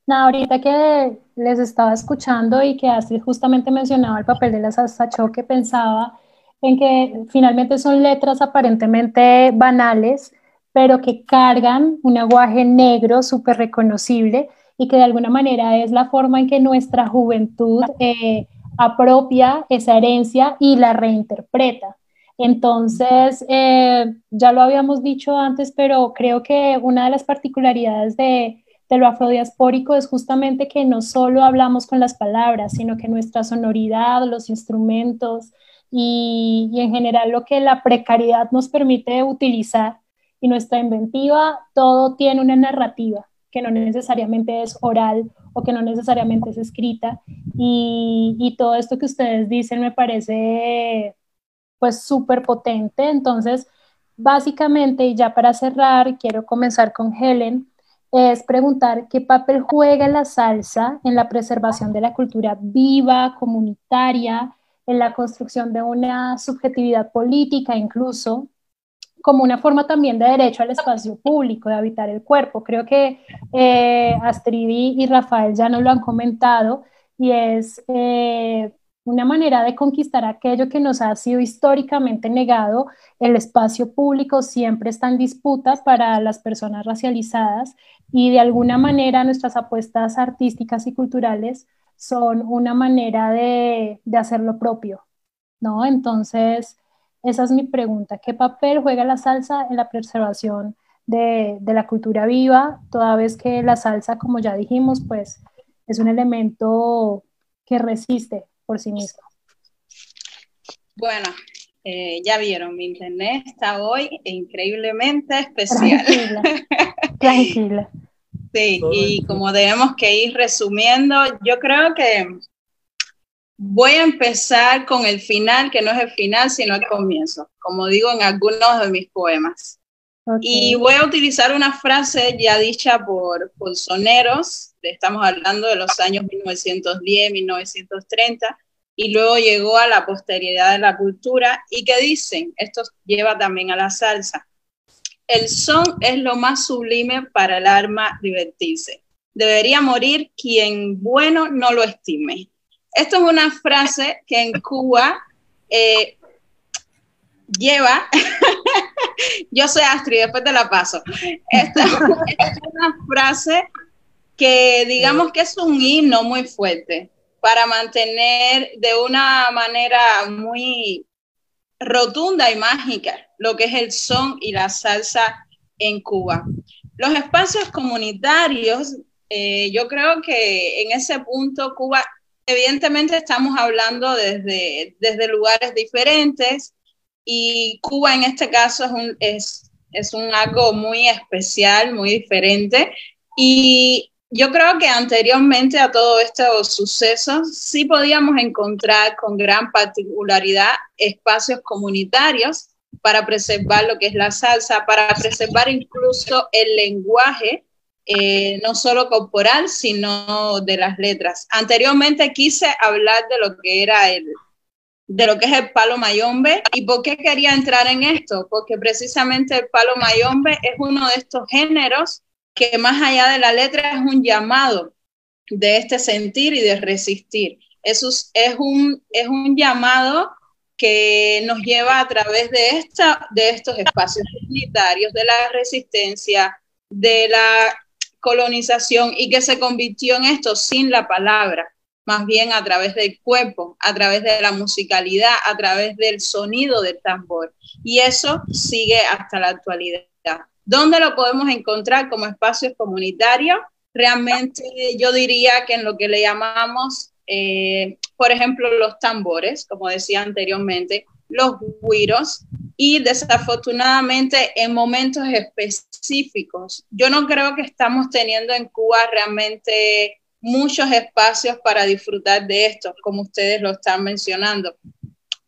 No, ahorita que les estaba escuchando y que Astrid justamente mencionaba el papel de la salsa choque, pensaba en que finalmente son letras aparentemente banales, pero que cargan un aguaje negro súper reconocible y que de alguna manera es la forma en que nuestra juventud eh, apropia esa herencia y la reinterpreta. Entonces, eh, ya lo habíamos dicho antes, pero creo que una de las particularidades de, lo afrodiaspórico es justamente que no solo hablamos con las palabras, sino que nuestra sonoridad, los instrumentos y, en general lo que la precariedad nos permite utilizar y nuestra inventiva, todo tiene una narrativa que no necesariamente es oral o que no necesariamente es escrita. Y todo esto que ustedes dicen me parece pues súper potente. Entonces, básicamente, y ya para cerrar, quiero comenzar con Helen, es preguntar qué papel juega la salsa en la preservación de la cultura viva, comunitaria, en la construcción de una subjetividad política incluso, como una forma también de derecho al espacio público, de habitar el cuerpo. Creo que eh, Astrid y Rafael ya nos lo han comentado y es eh, una manera de conquistar aquello que nos ha sido históricamente negado. El espacio público siempre está en disputa para las personas racializadas y de alguna manera nuestras apuestas artísticas y culturales son una manera de, de hacer lo propio, ¿no? Entonces, esa es mi pregunta. ¿Qué papel juega la salsa en la preservación de, de la cultura viva, toda vez que la salsa, como ya dijimos, pues es un elemento que resiste por sí mismo. Bueno, eh, ya vieron, mi internet está hoy increíblemente especial. Tranquila. tranquila. sí, y como tenemos que ir resumiendo, yo creo que voy a empezar con el final, que no es el final, sino el comienzo, como digo en algunos de mis poemas. Y voy a utilizar una frase ya dicha por, por soneros, estamos hablando de los años 1910, 1930, y luego llegó a la posteridad de la cultura, y que dicen, esto lleva también a la salsa, el son es lo más sublime para el alma divertirse. Debería morir quien bueno no lo estime. Esto es una frase que en Cuba eh, lleva, yo soy Astrid, después te la paso. Esta, es una frase que digamos que es un himno muy fuerte para mantener de una manera muy rotunda y mágica lo que es el son y la salsa en Cuba. Los espacios comunitarios, eh, yo creo que en ese punto Cuba, evidentemente estamos hablando desde, desde lugares diferentes y Cuba en este caso es un, es, es un algo muy especial, muy diferente y yo creo que anteriormente a todos estos sucesos sí podíamos encontrar con gran particularidad espacios comunitarios para preservar lo que es la salsa, para preservar incluso el lenguaje, eh, no solo corporal, sino de las letras. Anteriormente quise hablar de lo que era el, de lo que es el palo mayombe. ¿Y por qué quería entrar en esto? Porque precisamente el palo mayombe es uno de estos géneros que más allá de la letra es un llamado de este sentir y de resistir. Eso es, un, es un llamado que nos lleva a través de, esta, de estos espacios comunitarios, de la resistencia, de la colonización y que se convirtió en esto sin la palabra, más bien a través del cuerpo, a través de la musicalidad, a través del sonido del tambor. Y eso sigue hasta la actualidad. ¿Dónde lo podemos encontrar como espacios comunitarios? Realmente yo diría que en lo que le llamamos, eh, por ejemplo, los tambores, como decía anteriormente, los guiros y desafortunadamente en momentos específicos. Yo no creo que estamos teniendo en Cuba realmente muchos espacios para disfrutar de esto, como ustedes lo están mencionando.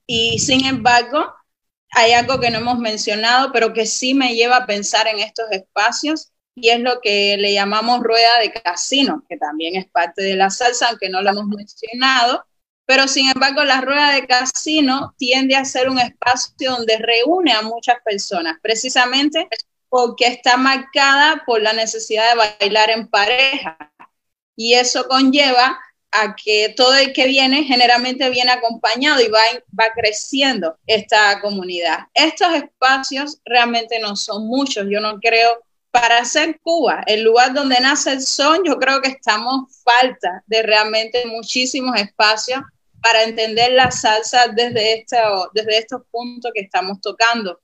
Y sin embargo, hay algo que no hemos mencionado, pero que sí me lleva a pensar en estos espacios y es lo que le llamamos rueda de casino, que también es parte de la salsa, aunque no lo hemos mencionado. Pero sin embargo, la rueda de casino tiende a ser un espacio donde reúne a muchas personas, precisamente porque está marcada por la necesidad de bailar en pareja. Y eso conlleva a que todo el que viene generalmente viene acompañado y va, va creciendo esta comunidad. Estos espacios realmente no son muchos, yo no creo, para ser Cuba, el lugar donde nace el son, yo creo que estamos falta de realmente muchísimos espacios para entender la salsa desde, este, desde estos puntos que estamos tocando.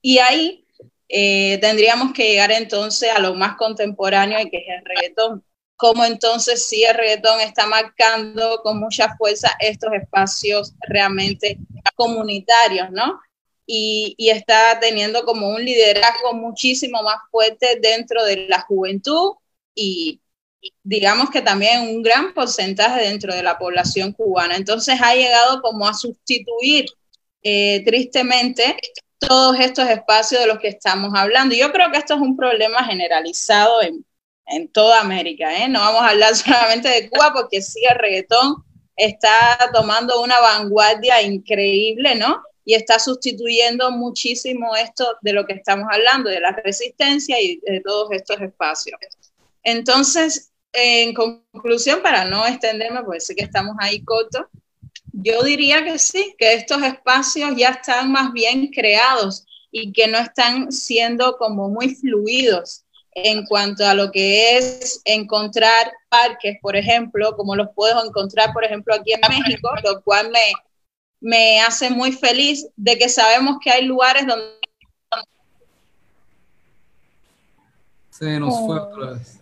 Y ahí eh, tendríamos que llegar entonces a lo más contemporáneo y que es el reggaetón cómo entonces sí el reggaetón está marcando con mucha fuerza estos espacios realmente comunitarios, ¿no? Y, está teniendo como un liderazgo muchísimo más fuerte dentro de la juventud y, digamos que también un gran porcentaje dentro de la población cubana. Entonces ha llegado como a sustituir eh, tristemente todos estos espacios de los que estamos hablando. Yo creo que esto es un problema generalizado en, en toda América. ¿eh? No vamos a hablar solamente de Cuba porque sí, el reggaetón está tomando una vanguardia increíble, ¿no? Y está sustituyendo muchísimo esto de lo que estamos hablando, de la resistencia y de todos estos espacios. Entonces, en conclusión, para no extenderme, porque sé que estamos ahí cortos, yo diría que sí, que estos espacios ya están más bien creados y que no están siendo como muy fluidos en cuanto a lo que es encontrar parques, por ejemplo, como los puedo encontrar, por ejemplo, aquí en México, lo cual me, me hace muy feliz de que sabemos que hay lugares donde... Se nos fue otra vez.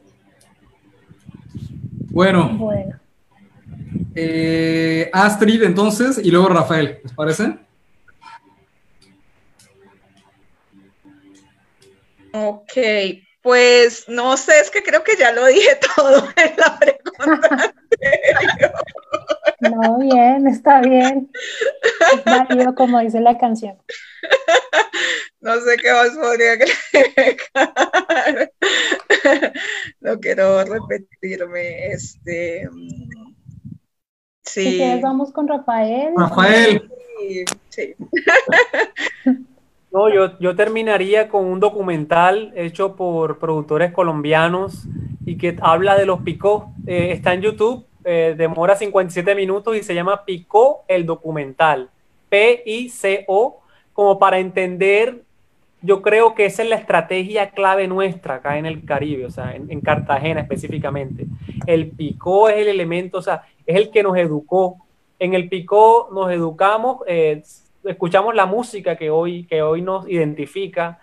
Bueno. bueno. Eh, Astrid, entonces, y luego Rafael, ¿les parece? Ok, pues no sé, es que creo que ya lo dije todo en la pregunta No, bien, está bien. Es como dice la canción. No sé qué más podría agregar. No quiero repetirme. Este. Sí. Si quieres, vamos con Rafael. Rafael. sí. No, yo, yo terminaría con un documental hecho por productores colombianos y que habla de los picó. Eh, está en YouTube, eh, demora 57 minutos y se llama Picó el documental. P-I-C-O, como para entender yo creo que esa es la estrategia clave nuestra acá en el Caribe, o sea, en, Cartagena específicamente. El picó es el elemento, o sea, es el que nos educó. En el picó nos educamos, eh, escuchamos la música que hoy, que hoy nos identifica,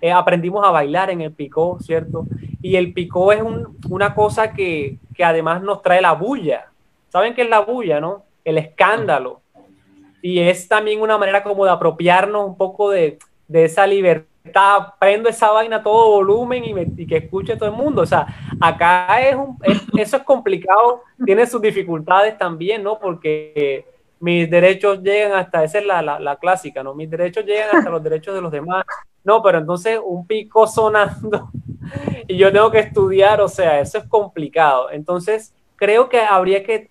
eh, aprendimos a bailar en el picó, ¿cierto? Y el picó es una cosa que, que además nos trae la bulla. ¿Saben qué es la bulla, no? El escándalo. Y es también una manera como de apropiarnos un poco de, de esa libertad, prendo esa vaina a todo volumen y, que escuche todo el mundo. O sea, acá es, un, eso es complicado, tiene sus dificultades también, ¿no? Porque mis derechos llegan hasta, esa es la, la, clásica, ¿no? Mis derechos llegan hasta los derechos de los demás. No, pero entonces un pico sonando y yo tengo que estudiar, o sea, eso es complicado. Entonces, creo que habría que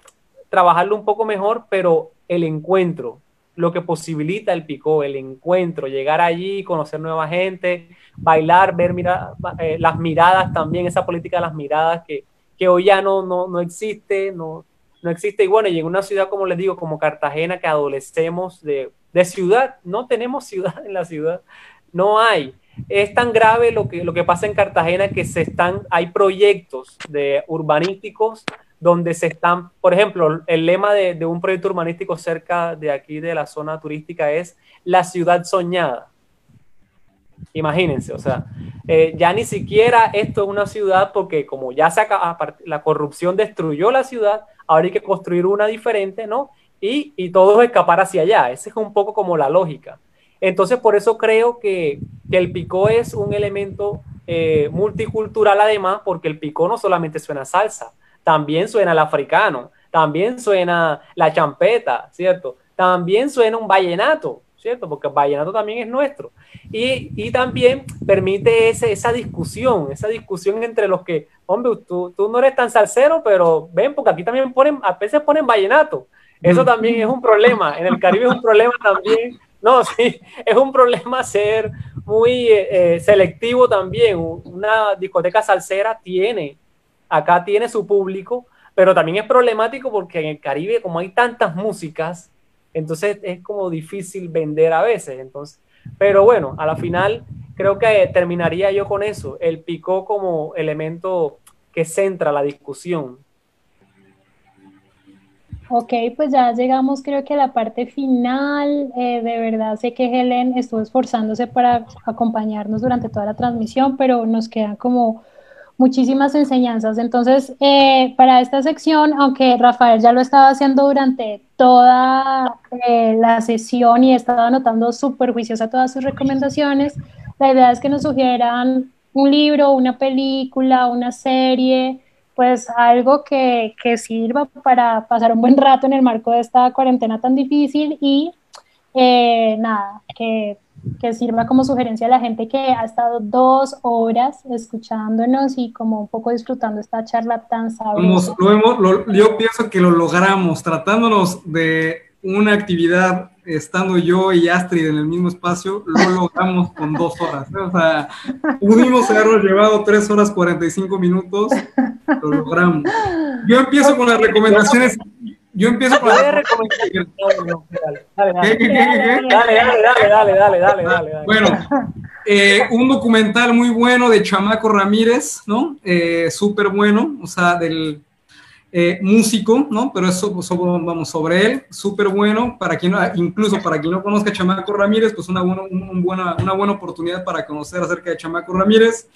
trabajarlo un poco mejor, pero el encuentro, lo que posibilita el picó, el encuentro, llegar allí, conocer nueva gente, bailar, ver mira, eh, las miradas también, esa política de las miradas que, que hoy ya no, no, no existe, no, no existe. Y bueno, y en una ciudad, como les digo, como Cartagena, que adolecemos de, de ciudad, no tenemos ciudad en la ciudad, no hay. Es tan grave lo que, lo que pasa en Cartagena que se están, hay proyectos de urbanísticos donde se están, por ejemplo, el lema de, un proyecto urbanístico cerca de aquí de la zona turística es la ciudad soñada. Imagínense, o sea, eh, ya ni siquiera esto es una ciudad porque como ya se la corrupción destruyó la ciudad, ahora hay que construir una diferente, ¿no? Y, y todo escapar hacia allá. Esa es un poco como la lógica. Entonces, por eso creo que, el picó es un elemento eh, multicultural además, porque el picó no solamente suena salsa, también suena el africano, también suena la champeta, ¿cierto? También suena un vallenato, ¿cierto? Porque el vallenato también es nuestro. Y, también permite ese, esa discusión, esa discusión entre los que, hombre, tú, tú no eres tan salsero, pero ven, porque aquí también ponen, a veces ponen vallenato. Eso también es un problema. En el Caribe es un problema también. No, sí, es un problema ser muy eh, eh, selectivo también. Una discoteca salsera tiene acá tiene su público, pero también es problemático porque en el Caribe, como hay tantas músicas, entonces es como difícil vender a veces. Entonces, pero bueno, a la final creo que terminaría yo con eso, el picó como elemento que centra la discusión. Ok, pues ya llegamos creo que a la parte final. Eh, de verdad sé que Helen estuvo esforzándose para acompañarnos durante toda la transmisión, pero nos quedan como muchísimas enseñanzas. Entonces, eh, para esta sección, aunque Rafael ya lo estaba haciendo durante toda eh, la sesión y estaba anotando súper juiciosa todas sus recomendaciones, la idea es que nos sugieran un libro, una película, una serie, pues algo que, que sirva para pasar un buen rato en el marco de esta cuarentena tan difícil y eh, nada, que que sirva como sugerencia a la gente que ha estado dos horas escuchándonos y como un poco disfrutando esta charla tan sabrosa. yo pienso que lo logramos tratándonos de una actividad estando yo y Astrid en el mismo espacio, lo logramos con dos horas. ¿eh? O sea, pudimos haberlo llevado tres horas 45 minutos, lo logramos. Yo empiezo con las recomendaciones yo empiezo con la... Dale, dale, dale, dale, dale, Bueno, eh, un documental muy bueno de Chamaco Ramírez, ¿no? Eh, Súper bueno, o sea, del eh, músico, ¿no? Pero eso, pues, vamos, sobre él, súper bueno, para quien, incluso para quien no conozca a Chamaco Ramírez, pues una buena, buena, una buena oportunidad para conocer acerca de Chamaco Ramírez.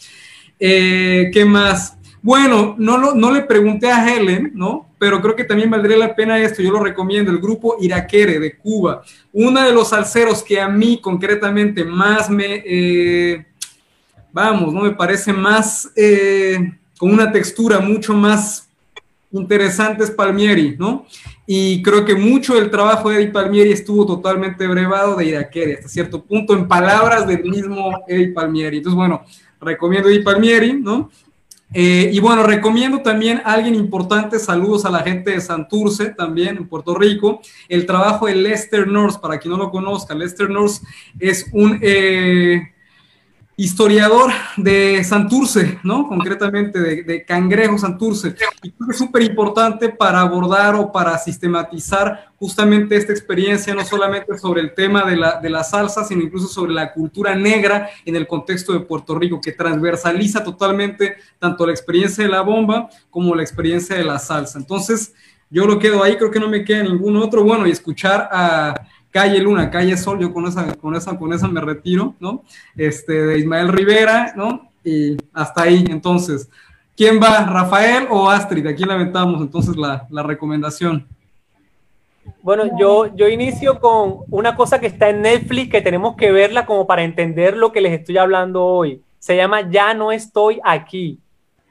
¿Qué más? Bueno, no, lo, no le pregunté a Helen, ¿no? Pero creo que también valdría la pena esto, yo lo recomiendo, el grupo Iraquere de Cuba. Uno de los salseros que a mí concretamente más me, eh, vamos, ¿no? Me parece más, eh, con una textura mucho más interesante es Palmieri, ¿no? Y creo que mucho del trabajo de Eddie Palmieri estuvo totalmente brevado de Iraquere, hasta cierto punto, en palabras del mismo Eddie Palmieri. Entonces, bueno, recomiendo Eddie Palmieri, ¿no? Eh, y bueno, recomiendo también a alguien importante, saludos a la gente de Santurce también en Puerto Rico, el trabajo de Lester North, para quien no lo conozca, Lester North es un, eh, historiador de Santurce, ¿no? Concretamente de, Cangrejo Santurce. Y creo que es súper importante para abordar o para sistematizar justamente esta experiencia, no solamente sobre el tema de la, de la salsa, sino incluso sobre la cultura negra en el contexto de Puerto Rico, que transversaliza totalmente tanto la experiencia de la bomba como la experiencia de la salsa. Entonces, yo lo quedo ahí, creo que no me queda ningún otro. Bueno, y escuchar a Calle Luna, Calle Sol, yo con esa, con esa, con esa me retiro, ¿no? Este, de Ismael Rivera, ¿no? Y hasta ahí, entonces. ¿Quién va, Rafael o Astrid? Aquí lamentamos entonces la, la recomendación. Bueno, yo, yo inicio con una cosa que está en Netflix que tenemos que verla como para entender lo que les estoy hablando hoy. Se llama Ya no estoy aquí.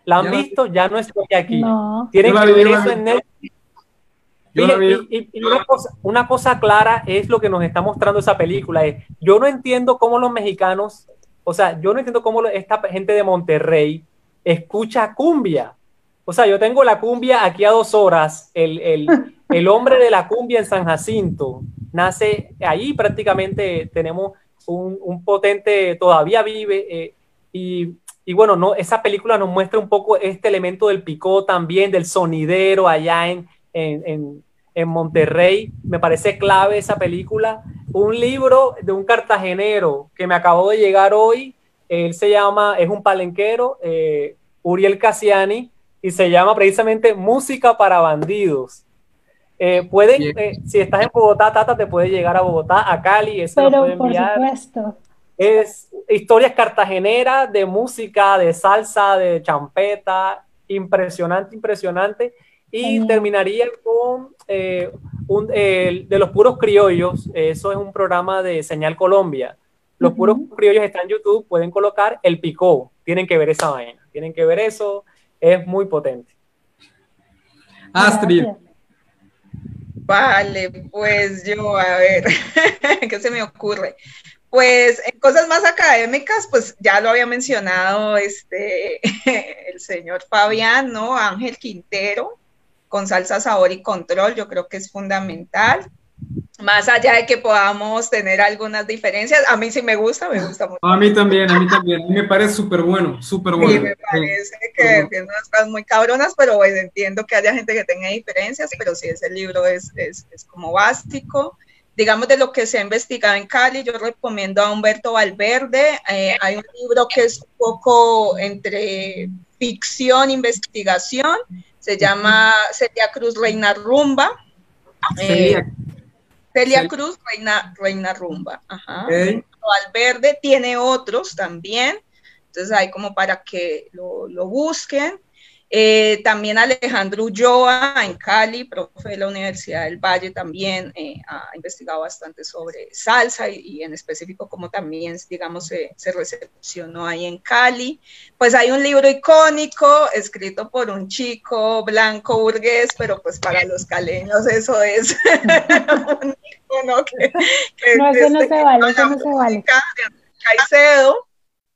¿La han visto? Ya no estoy aquí. Tienen que ver eso en Netflix y, una, cosa, una, cosa, clara es lo que nos está mostrando esa película. Es, yo no entiendo cómo los mexicanos, o sea, yo no entiendo cómo esta gente de Monterrey escucha cumbia. O sea, yo tengo la cumbia aquí a dos horas. El, el, el hombre de la cumbia en San Jacinto nace ahí prácticamente tenemos un, un potente, todavía vive. Eh, y, y, bueno, no, esa película nos muestra un poco este elemento del picó también, del sonidero allá en, en, en, Monterrey. Me parece clave esa película. Un libro de un cartagenero que me acabó de llegar hoy. Él se llama, es un palenquero, eh, Uriel Cassiani, y se llama precisamente Música para Bandidos. Eh, pueden, eh, si estás en Bogotá, Tata, te puede llegar a Bogotá, a Cali, eso Pero, puede enviar. Por supuesto. Es historias cartageneras de música, de salsa, de champeta, impresionante, impresionante. Y terminaría con eh, un, de los puros criollos. Eso es un programa de Señal Colombia. Los puros criollos están en YouTube. Pueden colocar el picó. Tienen que ver esa vaina. Tienen que ver eso. Es muy potente. Astrid. Vale, pues yo, a ver, ¿qué se me ocurre? Pues en cosas más académicas, pues ya lo había mencionado este, el señor Fabián, ¿no? Ángel Quintero, con salsa, sabor y control, yo creo que es fundamental. Más allá de que podamos tener algunas diferencias, a mí sí me gusta, me gusta mucho. A mí también, a mí también, a mí me parece súper bueno, súper bueno. Sí, me parece que tiene unas cosas muy cabronas, pero pues entiendo que haya gente que tenga diferencias, pero sí, ese libro es, es, es como básico digamos, de lo que se ha investigado en Cali, yo recomiendo a Humberto Valverde. Eh, hay un libro que es un poco entre ficción, investigación, se llama Celia Cruz Reina Rumba. Eh, Celia, Cruz Reina, Reina Rumba. Ajá. Valverde tiene otros también. Entonces hay como para que lo, lo busquen. Eh, también Alejandro Ulloa en Cali, profe de la Universidad del Valle, también eh, ha investigado bastante sobre salsa y, en específico como también, digamos, se, se, recepcionó ahí en Cali. Pues hay un libro icónico escrito por un chico blanco burgués, pero pues para los caleños eso es un icono que, no, eso no se vale, eso no se vale. Caicedo,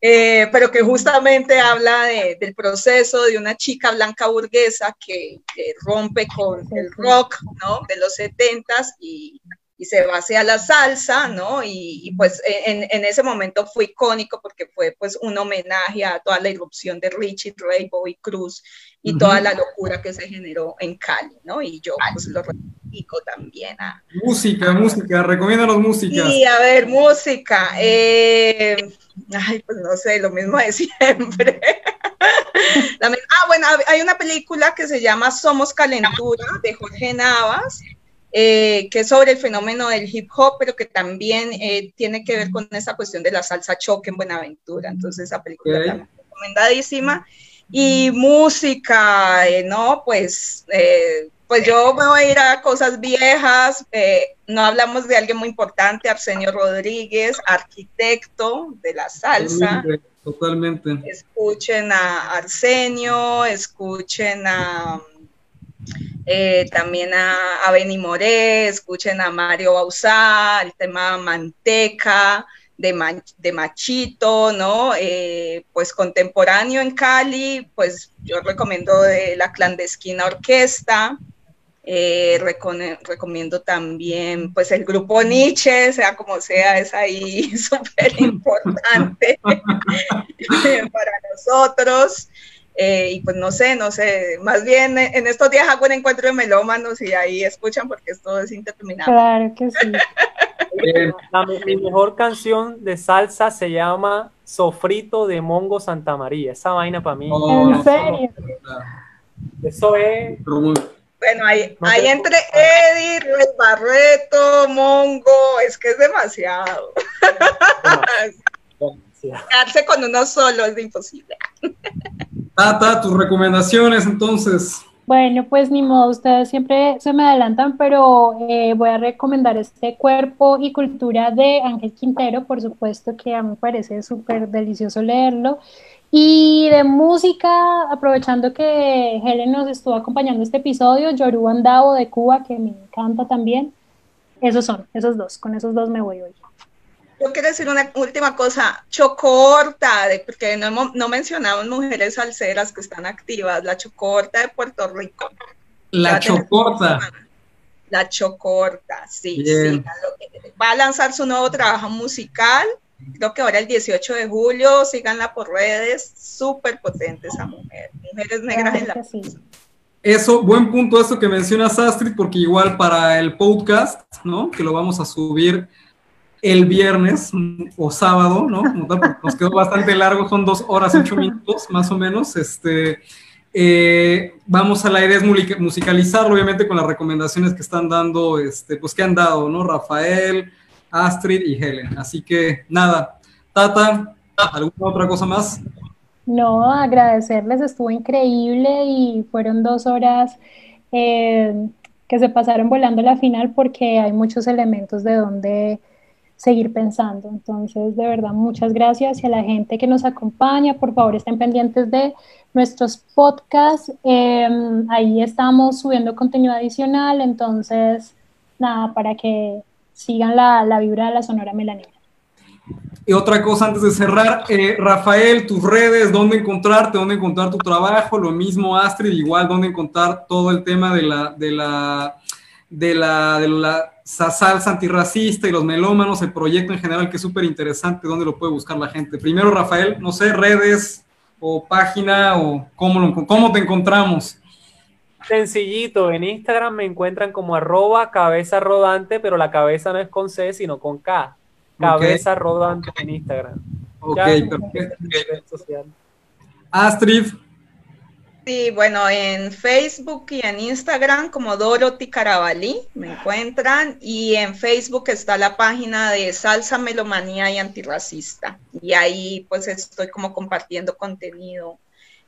eh, pero que justamente habla del proceso de una chica blanca burguesa que, rompe con el rock ¿no? de los setentas y, y se va hacia la salsa, ¿no? Y, pues en, en, ese momento fue icónico porque fue pues un homenaje a toda la irrupción de Richie Ray, Bobby Cruz y toda la locura que se generó en Cali, ¿no? Y yo pues lo reivindico también a... Música, música, recomiéndanos música. Sí, a ver, música. Eh, ay, pues no sé, lo mismo de siempre. ah, bueno, hay una película que se llama Somos Calentura de Jorge Navas, eh, que es sobre el fenómeno del hip hop, pero que también eh, tiene que ver con esa cuestión de la salsa choque en Buenaventura. Entonces, esa película okay. también recomendadísima. Y música, eh, ¿no? Pues pues yo me voy a ir a cosas viejas. Eh, no hablamos de alguien muy importante, Arsenio Rodríguez, arquitecto de la salsa. Totalmente. Escuchen a Arsenio, escuchen a eh, también a, a Benny Moré, escuchen a Mario Bausá, el tema Manteca. De, de, Machito, ¿no? Eh, pues contemporáneo en Cali, pues yo recomiendo de la clandestina orquesta, Eh, recomiendo también, pues, el grupo Nietzsche, sea como sea, es ahí súper importante para nosotros. Eh, y pues no sé, no sé, más bien en estos días hago un encuentro de melómanos y ahí escuchan porque esto es interminable. Claro que sí. mi mejor canción de salsa se llama Sofrito de Mongo Santa María. Esa vaina para mí. Oh, ¿En serio? Eso es. Bueno, ahí, ahí entre Eddie, Luis Barreto, Mongo, es que es demasiado. Quedarse con uno solo es imposible. Tata, tus recomendaciones entonces. Bueno, pues ni modo, ustedes siempre se me adelantan, pero eh, voy a recomendar este cuerpo y cultura de Ángel Quintero, por supuesto que a mí me parece súper delicioso leerlo. Y de música, aprovechando que Helen nos estuvo acompañando este episodio, Yoruba Andavo de Cuba, que me encanta también. Esos son, esos dos, con esos dos me voy hoy. Yo quiero decir una última cosa, Chocorta, porque no, no mencionamos mujeres salseras que están activas, la Chocorta de Puerto Rico. La Chocorta. La Chocorta, sí, sí. Va a lanzar su nuevo trabajo musical, creo que ahora el 18 de julio, síganla por redes, súper potente esa mujer, mujeres negras en la Eso, buen punto eso que mencionas Astrid, porque igual para el podcast, ¿no? Que lo vamos a subir el viernes o sábado, ¿no? Nos quedó bastante largo, son dos horas, ocho minutos más o menos. Este, eh, vamos a la idea es musicalizarlo, obviamente, con las recomendaciones que están dando, este, pues que han dado, ¿no? Rafael, Astrid y Helen. Así que nada, Tata, ¿alguna otra cosa más? No, agradecerles, estuvo increíble y fueron dos horas eh, que se pasaron volando la final porque hay muchos elementos de donde seguir pensando. Entonces, de verdad, muchas gracias y a la gente que nos acompaña, por favor, estén pendientes de nuestros podcasts. Em, ahí estamos subiendo contenido adicional, entonces, nada, para que sigan la, la vibra de la Sonora Melanina. Y otra cosa antes de cerrar, eh, Rafael, tus redes, dónde encontrarte, dónde encontrar tu trabajo, lo mismo Astrid, igual dónde encontrar todo el tema de la, de la, de la, de la salsa antirracista y los melómanos, el proyecto en general que es súper interesante, ¿dónde lo puede buscar la gente? Primero, Rafael, no sé, redes o página o cómo, cómo te encontramos. Sencillito, en Instagram me encuentran como arroba cabeza rodante, pero la cabeza no es con C, sino con K. Cabeza rodante en Instagram. Ok, perfecto. Astrid. Sí, bueno, en Facebook y en Instagram como Dorothy Carabalí me encuentran y en Facebook está la página de Salsa Melomanía y Antirracista y ahí pues estoy como compartiendo contenido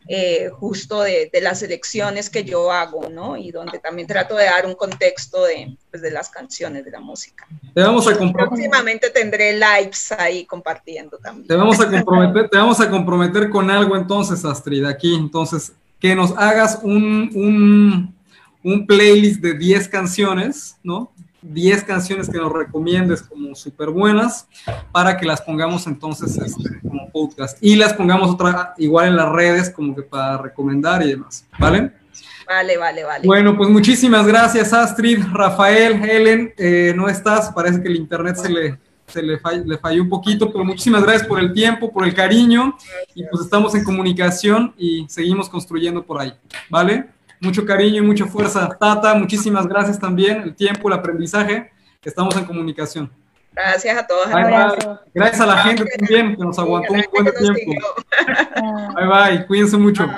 eh, justo de, las elecciones que yo hago, ¿no? Y donde también trato de dar un contexto de, pues, de las canciones, de la música. Te vamos a Próximamente tendré lives ahí compartiendo también. Te vamos a comprometer, te vamos a comprometer con algo entonces, Astrid, aquí. Entonces, que nos hagas un, un, playlist de 10 canciones, ¿no? 10 canciones que nos recomiendes como súper buenas para que las pongamos entonces este, como podcast y las pongamos otra igual en las redes como que para recomendar y demás, ¿vale? Vale, vale, vale. Bueno, pues muchísimas gracias Astrid, Rafael, Helen, eh, no estás, parece que el internet se le, se le, le, falló un poquito, pero muchísimas gracias por el tiempo, por el cariño y pues estamos en comunicación y seguimos construyendo por ahí, ¿vale? Mucho cariño y mucha fuerza. Tata, muchísimas gracias también, el tiempo, el aprendizaje, estamos en comunicación. Gracias a todos. Gracias a la gente también que nos aguantó un buen tiempo. Bye bye, cuídense mucho.